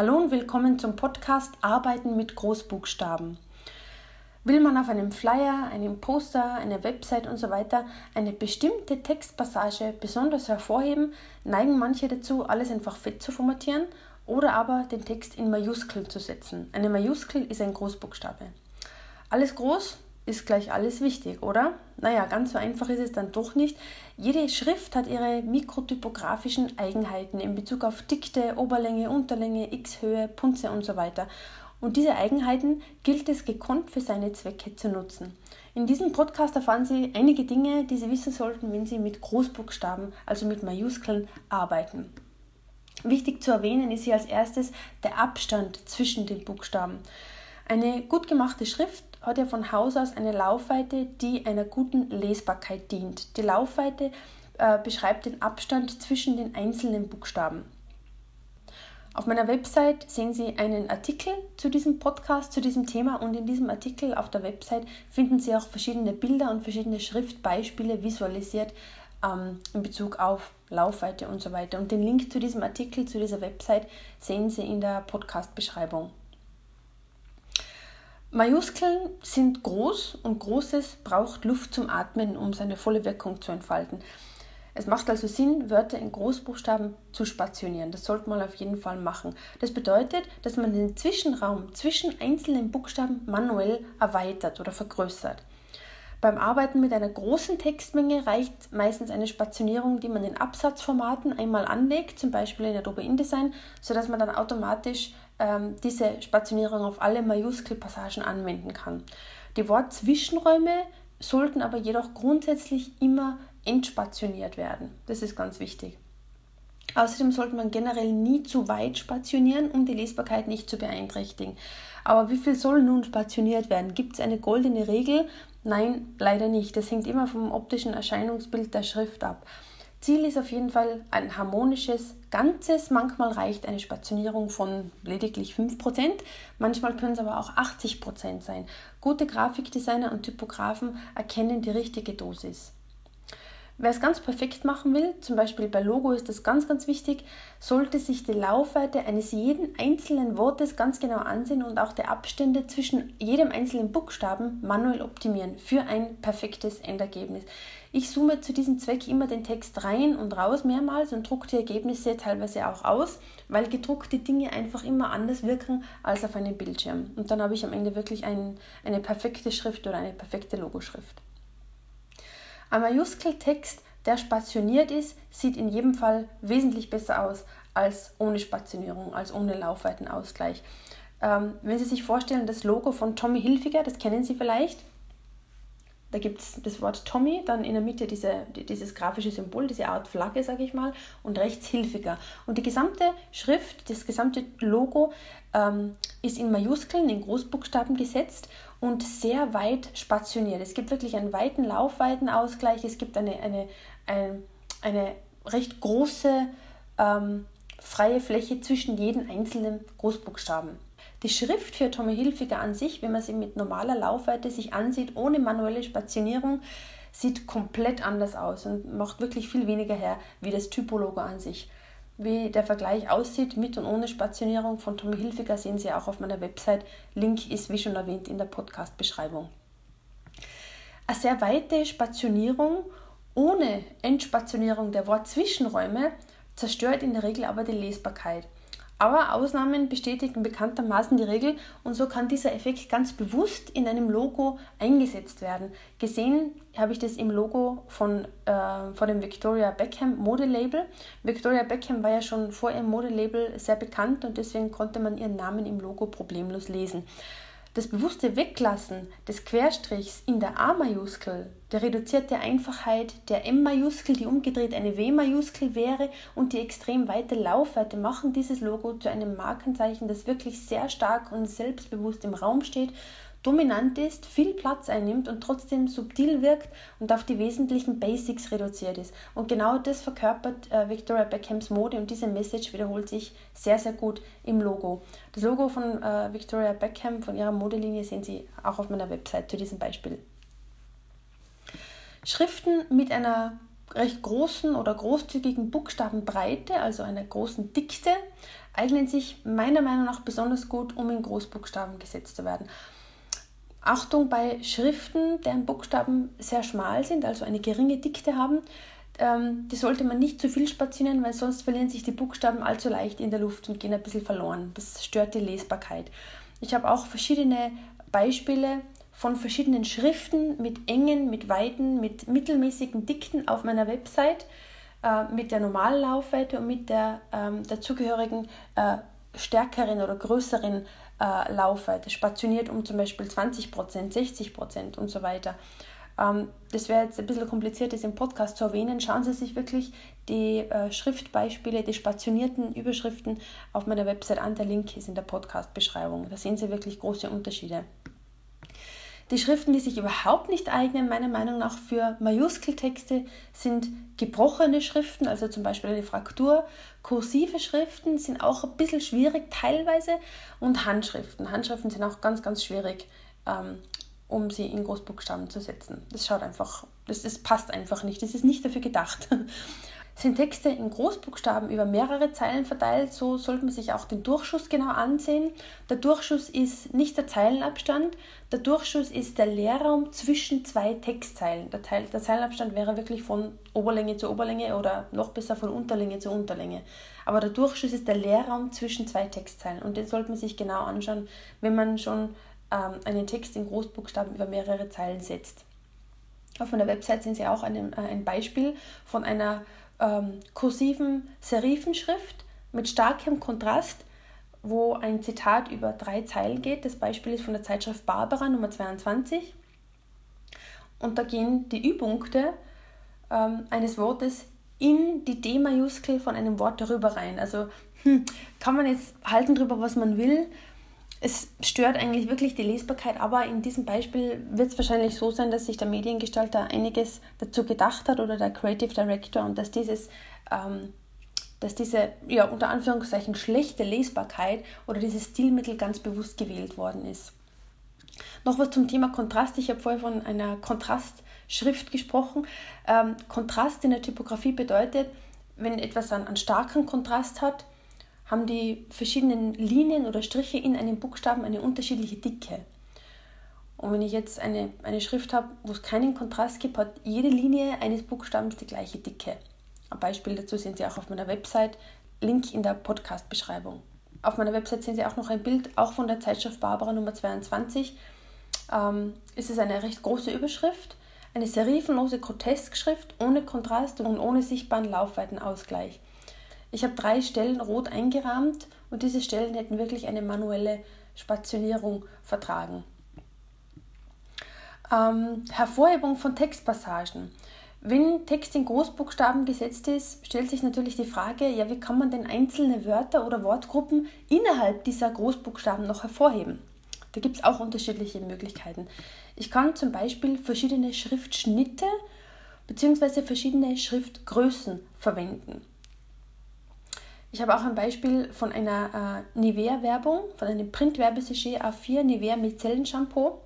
Hallo und willkommen zum Podcast Arbeiten mit Großbuchstaben. Will man auf einem Flyer, einem Poster, einer Website und so weiter eine bestimmte Textpassage besonders hervorheben, neigen manche dazu, alles einfach fett zu formatieren oder aber den Text in Majuskel zu setzen. Eine Majuskel ist ein Großbuchstabe. Alles groß ist gleich alles wichtig, oder? Naja, ganz so einfach ist es dann doch nicht. Jede Schrift hat ihre mikrotypografischen Eigenheiten in Bezug auf Dikte, Oberlänge, Unterlänge, X-Höhe, Punze und so weiter. Und diese Eigenheiten gilt es gekonnt für seine Zwecke zu nutzen. In diesem Podcast erfahren Sie einige Dinge, die Sie wissen sollten, wenn Sie mit Großbuchstaben, also mit Majuskeln, arbeiten. Wichtig zu erwähnen ist hier als erstes der Abstand zwischen den Buchstaben. Eine gut gemachte Schrift hat ja von Haus aus eine Laufweite, die einer guten Lesbarkeit dient. Die Laufweite äh, beschreibt den Abstand zwischen den einzelnen Buchstaben. Auf meiner Website sehen Sie einen Artikel zu diesem Podcast, zu diesem Thema und in diesem Artikel auf der Website finden Sie auch verschiedene Bilder und verschiedene Schriftbeispiele visualisiert ähm, in Bezug auf Laufweite und so weiter. Und den Link zu diesem Artikel, zu dieser Website sehen Sie in der Podcast-Beschreibung. Majuskeln sind groß und Großes braucht Luft zum Atmen, um seine volle Wirkung zu entfalten. Es macht also Sinn, Wörter in Großbuchstaben zu spationieren. Das sollte man auf jeden Fall machen. Das bedeutet, dass man den Zwischenraum zwischen einzelnen Buchstaben manuell erweitert oder vergrößert. Beim Arbeiten mit einer großen Textmenge reicht meistens eine Spationierung, die man in Absatzformaten einmal anlegt, zum Beispiel in Adobe InDesign, sodass man dann automatisch ähm, diese Spationierung auf alle Majuskelpassagen anwenden kann. Die Wortzwischenräume sollten aber jedoch grundsätzlich immer entspationiert werden. Das ist ganz wichtig. Außerdem sollte man generell nie zu weit spationieren, um die Lesbarkeit nicht zu beeinträchtigen. Aber wie viel soll nun spationiert werden? Gibt es eine goldene Regel? Nein, leider nicht. Das hängt immer vom optischen Erscheinungsbild der Schrift ab. Ziel ist auf jeden Fall ein harmonisches Ganzes. Manchmal reicht eine Spationierung von lediglich 5%, manchmal können es aber auch 80% sein. Gute Grafikdesigner und Typografen erkennen die richtige Dosis. Wer es ganz perfekt machen will, zum Beispiel bei Logo ist das ganz, ganz wichtig, sollte sich die Laufweite eines jeden einzelnen Wortes ganz genau ansehen und auch die Abstände zwischen jedem einzelnen Buchstaben manuell optimieren für ein perfektes Endergebnis. Ich zoome zu diesem Zweck immer den Text rein und raus mehrmals und drucke die Ergebnisse teilweise auch aus, weil gedruckte Dinge einfach immer anders wirken als auf einem Bildschirm. Und dann habe ich am Ende wirklich ein, eine perfekte Schrift oder eine perfekte Logoschrift. Ein Majuskeltext, der spationiert ist, sieht in jedem Fall wesentlich besser aus als ohne Spationierung, als ohne Laufweitenausgleich. Ähm, wenn Sie sich vorstellen, das Logo von Tommy Hilfiger, das kennen Sie vielleicht, da gibt es das Wort Tommy, dann in der Mitte diese, dieses grafische Symbol, diese Art Flagge, sage ich mal, und rechts Hilfiger. Und die gesamte Schrift, das gesamte Logo ähm, ist in Majuskeln, in Großbuchstaben gesetzt und sehr weit spationiert. Es gibt wirklich einen weiten Laufweitenausgleich, es gibt eine, eine, eine, eine recht große ähm, freie Fläche zwischen jedem einzelnen Großbuchstaben. Die Schrift für Tommy Hilfiger an sich, wenn man sie mit normaler Laufweite sich ansieht, ohne manuelle Spationierung, sieht komplett anders aus und macht wirklich viel weniger her wie das Typologo an sich. Wie der Vergleich aussieht mit und ohne Spationierung von Tommy Hilfiger sehen Sie auch auf meiner Website. Link ist wie schon erwähnt in der Podcast-Beschreibung. Eine sehr weite Spationierung ohne Entspationierung der Wortzwischenräume zerstört in der Regel aber die Lesbarkeit. Aber Ausnahmen bestätigen bekanntermaßen die Regel und so kann dieser Effekt ganz bewusst in einem Logo eingesetzt werden. Gesehen habe ich das im Logo von, äh, von dem Victoria Beckham Modelabel. Victoria Beckham war ja schon vor ihrem Modelabel sehr bekannt und deswegen konnte man ihren Namen im Logo problemlos lesen. Das bewusste Weglassen des Querstrichs in der A-Majuskel, der reduzierte Einfachheit der M-Majuskel, die umgedreht eine W-Majuskel wäre, und die extrem weite Laufweite machen dieses Logo zu einem Markenzeichen, das wirklich sehr stark und selbstbewusst im Raum steht dominant ist, viel Platz einnimmt und trotzdem subtil wirkt und auf die wesentlichen Basics reduziert ist. Und genau das verkörpert äh, Victoria Beckhams Mode und diese Message wiederholt sich sehr, sehr gut im Logo. Das Logo von äh, Victoria Beckham, von ihrer Modelinie, sehen Sie auch auf meiner Website zu diesem Beispiel. Schriften mit einer recht großen oder großzügigen Buchstabenbreite, also einer großen Dichte, eignen sich meiner Meinung nach besonders gut, um in Großbuchstaben gesetzt zu werden. Achtung bei Schriften, deren Buchstaben sehr schmal sind, also eine geringe Dichte haben, ähm, die sollte man nicht zu viel spazieren, weil sonst verlieren sich die Buchstaben allzu leicht in der Luft und gehen ein bisschen verloren. Das stört die Lesbarkeit. Ich habe auch verschiedene Beispiele von verschiedenen Schriften mit engen, mit weiten, mit mittelmäßigen Dichten auf meiner Website äh, mit der normalen Laufweite und mit der ähm, dazugehörigen äh, stärkeren oder größeren äh, Laufweite, spationiert um zum Beispiel 20%, 60% und so weiter. Ähm, das wäre jetzt ein bisschen kompliziert, das im Podcast zu erwähnen. Schauen Sie sich wirklich die äh, Schriftbeispiele, die spationierten Überschriften auf meiner Website an. Der Link ist in der Podcast-Beschreibung. Da sehen Sie wirklich große Unterschiede. Die Schriften, die sich überhaupt nicht eignen, meiner Meinung nach für Majuskeltexte, sind gebrochene Schriften, also zum Beispiel eine Fraktur. Kursive Schriften sind auch ein bisschen schwierig teilweise und Handschriften. Handschriften sind auch ganz, ganz schwierig, ähm, um sie in Großbuchstaben zu setzen. Das schaut einfach, das, das passt einfach nicht. Das ist nicht dafür gedacht. Sind Texte in Großbuchstaben über mehrere Zeilen verteilt, so sollte man sich auch den Durchschuss genau ansehen. Der Durchschuss ist nicht der Zeilenabstand, der Durchschuss ist der Leerraum zwischen zwei Textzeilen. Der, Teil, der Zeilenabstand wäre wirklich von Oberlänge zu Oberlänge oder noch besser von Unterlänge zu Unterlänge. Aber der Durchschuss ist der Leerraum zwischen zwei Textzeilen und den sollte man sich genau anschauen, wenn man schon ähm, einen Text in Großbuchstaben über mehrere Zeilen setzt. Auf meiner Website sehen Sie auch ein, äh, ein Beispiel von einer ähm, kursiven Serifenschrift mit starkem Kontrast, wo ein Zitat über drei Zeilen geht. Das Beispiel ist von der Zeitschrift Barbara Nummer 22. Und da gehen die Übungspunkte ähm, eines Wortes in die D-Majuskel von einem Wort darüber rein. Also hm, kann man jetzt halten darüber, was man will es stört eigentlich wirklich die Lesbarkeit, aber in diesem Beispiel wird es wahrscheinlich so sein, dass sich der Mediengestalter einiges dazu gedacht hat oder der Creative Director und dass dieses ähm, dass diese ja, unter Anführungszeichen schlechte Lesbarkeit oder dieses Stilmittel ganz bewusst gewählt worden ist. Noch was zum Thema Kontrast. Ich habe vorher von einer Kontrastschrift gesprochen. Ähm, Kontrast in der Typografie bedeutet, wenn etwas einen, einen starken Kontrast hat, haben die verschiedenen Linien oder Striche in einem Buchstaben eine unterschiedliche Dicke. Und wenn ich jetzt eine, eine Schrift habe, wo es keinen Kontrast gibt, hat jede Linie eines Buchstabens die gleiche Dicke. Ein Beispiel dazu sehen Sie auch auf meiner Website, Link in der Podcast-Beschreibung. Auf meiner Website sehen Sie auch noch ein Bild, auch von der Zeitschrift Barbara Nummer 22. Ähm, es ist eine recht große Überschrift, eine serifenlose Groteskschrift ohne Kontrast und ohne sichtbaren Laufweitenausgleich. Ich habe drei Stellen rot eingerahmt und diese Stellen hätten wirklich eine manuelle Spationierung vertragen. Ähm, Hervorhebung von Textpassagen. Wenn Text in Großbuchstaben gesetzt ist, stellt sich natürlich die Frage, ja, wie kann man denn einzelne Wörter oder Wortgruppen innerhalb dieser Großbuchstaben noch hervorheben? Da gibt es auch unterschiedliche Möglichkeiten. Ich kann zum Beispiel verschiedene Schriftschnitte bzw. verschiedene Schriftgrößen verwenden. Ich habe auch ein Beispiel von einer äh, Nivea-Werbung, von einem Print-Werbesujet A4 Nivea Micellen-Shampoo,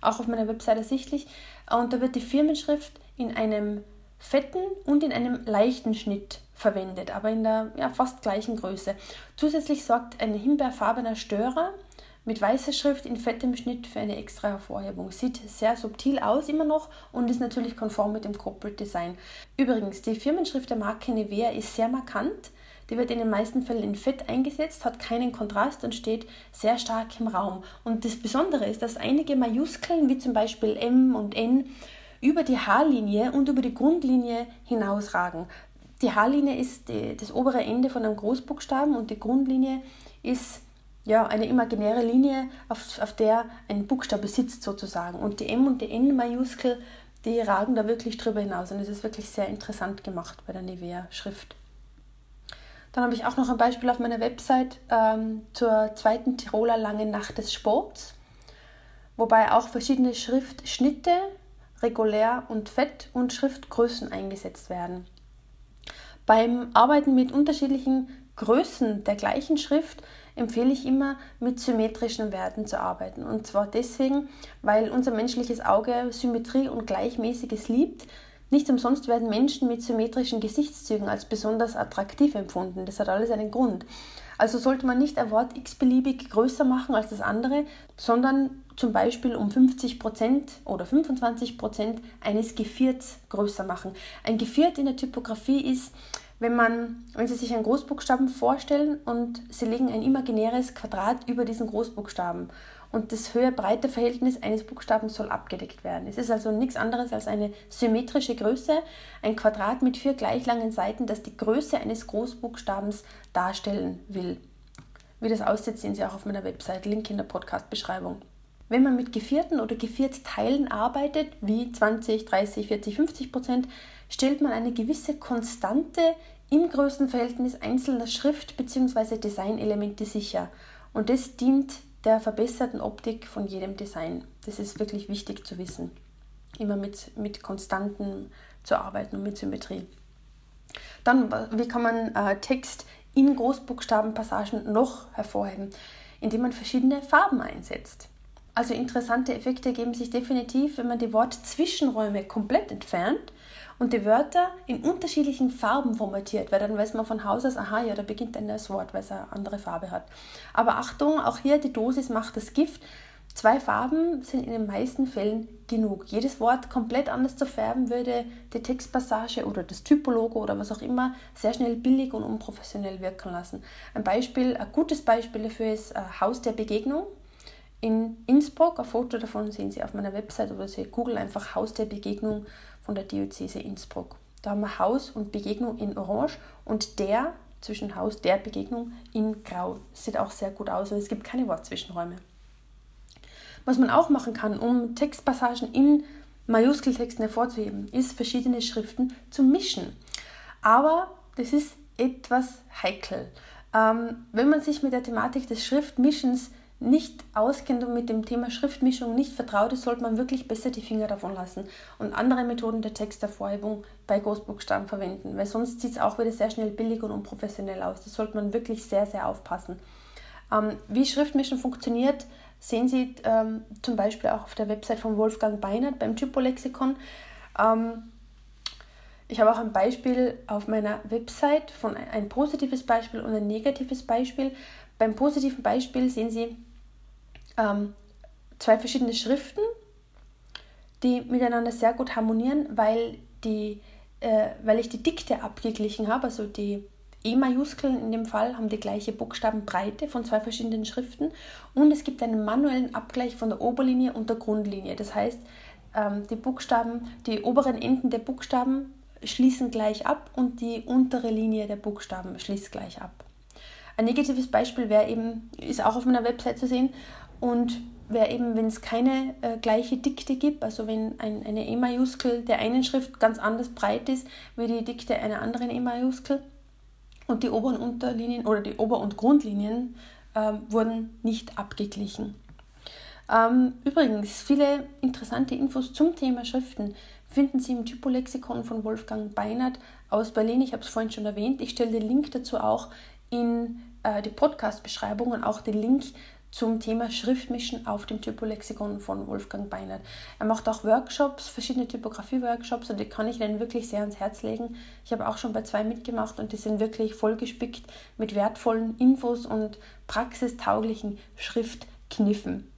auch auf meiner Webseite ersichtlich. Und da wird die Firmenschrift in einem fetten und in einem leichten Schnitt verwendet, aber in der ja, fast gleichen Größe. Zusätzlich sorgt ein himbeerfarbener Störer mit weißer Schrift in fettem Schnitt für eine extra Hervorhebung. Sieht sehr subtil aus immer noch und ist natürlich konform mit dem Corporate Design. Übrigens, die Firmenschrift der Marke Nivea ist sehr markant. Die wird in den meisten Fällen in Fett eingesetzt, hat keinen Kontrast und steht sehr stark im Raum. Und das Besondere ist, dass einige Majuskeln, wie zum Beispiel M und N, über die Haarlinie und über die Grundlinie hinausragen. Die Haarlinie ist die, das obere Ende von einem Großbuchstaben und die Grundlinie ist ja, eine imaginäre Linie, auf, auf der ein Buchstabe sitzt sozusagen. Und die M und die N-Majuskel, die ragen da wirklich drüber hinaus. Und es ist wirklich sehr interessant gemacht bei der Nivea-Schrift. Dann habe ich auch noch ein Beispiel auf meiner Website ähm, zur zweiten Tiroler Langen Nacht des Sports, wobei auch verschiedene Schriftschnitte, regulär und fett und Schriftgrößen eingesetzt werden. Beim Arbeiten mit unterschiedlichen Größen der gleichen Schrift empfehle ich immer, mit symmetrischen Werten zu arbeiten. Und zwar deswegen, weil unser menschliches Auge Symmetrie und Gleichmäßiges liebt, Nicht umsonst werden Menschen mit symmetrischen Gesichtszügen als besonders attraktiv empfunden. Das hat alles einen Grund. Also sollte man nicht ein Wort x-beliebig größer machen als das andere, sondern zum Beispiel um 50% oder 25% eines Gevierts größer machen. Ein Geviert in der Typografie ist, wenn man, wenn Sie sich einen Großbuchstaben vorstellen und Sie legen ein imaginäres Quadrat über diesen Großbuchstaben und das Höhe-Breite-Verhältnis eines Buchstabens soll abgedeckt werden. Es ist also nichts anderes als eine symmetrische Größe, ein Quadrat mit vier gleich langen Seiten, das die Größe eines Großbuchstabens darstellen will. Wie das aussieht, sehen Sie auch auf meiner Website, Link in der Podcast-Beschreibung. Wenn man mit Gevierten oder Geviertteilen arbeitet, wie 20, 30, 40, 50 Prozent, stellt man eine gewisse Konstante im Größenverhältnis einzelner Schrift- bzw. Designelemente sicher. Und das dient der verbesserten Optik von jedem Design. Das ist wirklich wichtig zu wissen. Immer mit, mit Konstanten zu arbeiten und mit Symmetrie. Dann, wie kann man äh, Text in Großbuchstabenpassagen noch hervorheben? Indem man verschiedene Farben einsetzt. Also interessante Effekte ergeben sich definitiv, wenn man die Wortzwischenräume komplett entfernt und die Wörter in unterschiedlichen Farben formatiert, weil dann weiß man von Haus aus, aha, ja, da beginnt ein neues Wort, weil es eine andere Farbe hat. Aber Achtung, auch hier die Dosis macht das Gift. Zwei Farben sind in den meisten Fällen genug. Jedes Wort komplett anders zu färben würde die Textpassage oder das Typologo oder was auch immer sehr schnell billig und unprofessionell wirken lassen. Ein Beispiel, ein gutes Beispiel dafür ist äh, Haus der Begegnung in Innsbruck. Ein Foto davon sehen Sie auf meiner Website oder Sie googeln einfach Haus der Begegnung von der Diözese Innsbruck. Da haben wir Haus und Begegnung in Orange und der zwischen Haus der Begegnung in Grau. Sieht auch sehr gut aus und es gibt keine Wortzwischenräume. Was man auch machen kann, um Textpassagen in Majuskeltexten hervorzuheben, ist verschiedene Schriften zu mischen. Aber das ist etwas heikel. Ähm, wenn man sich mit der Thematik des Schriftmischens nicht auskennt und mit dem Thema Schriftmischung nicht vertraut ist, sollte man wirklich besser die Finger davon lassen und andere Methoden der Textervorhebung bei Großbuchstaben verwenden, weil sonst sieht es auch wieder sehr schnell billig und unprofessionell aus. Das sollte man wirklich sehr, sehr aufpassen. Ähm, wie Schriftmischen funktioniert, sehen Sie ähm, zum Beispiel auch auf der Website von Wolfgang Beinert beim Typolexikon. Ähm, ich habe auch ein Beispiel auf meiner Website von ein positives Beispiel und ein negatives Beispiel. Beim positiven Beispiel sehen Sie ähm, zwei verschiedene Schriften, die miteinander sehr gut harmonieren, weil, die, äh, weil ich die Dikte abgeglichen habe, also die E-Majuskeln in dem Fall haben die gleiche Buchstabenbreite von zwei verschiedenen Schriften und es gibt einen manuellen Abgleich von der Oberlinie und der Grundlinie. Das heißt, ähm, die Buchstaben, die oberen Enden der Buchstaben schließen gleich ab und die untere Linie der Buchstaben schließt gleich ab. Ein negatives Beispiel wäre eben, ist auch auf meiner Website zu sehen, und wäre eben, wenn es keine äh, gleiche Dikte gibt, also wenn ein, eine E-Majuskel der einen Schrift ganz anders breit ist wie die Dikte einer anderen E-Majuskel und die Ober- und Unterlinien oder die Ober- und Grundlinien äh, wurden nicht abgeglichen. Ähm, übrigens, viele interessante Infos zum Thema Schriften finden Sie im Typolexikon von Wolfgang Beinert aus Berlin. Ich habe es vorhin schon erwähnt. Ich stelle den Link dazu auch in äh, die Podcast-Beschreibung und auch den Link zum Thema Schriftmischen auf dem Typolexikon von Wolfgang Beinert. Er macht auch Workshops, verschiedene Typografie-Workshops und die kann ich Ihnen wirklich sehr ans Herz legen. Ich habe auch schon bei zwei mitgemacht und die sind wirklich vollgespickt mit wertvollen Infos und praxistauglichen Schriftkniffen.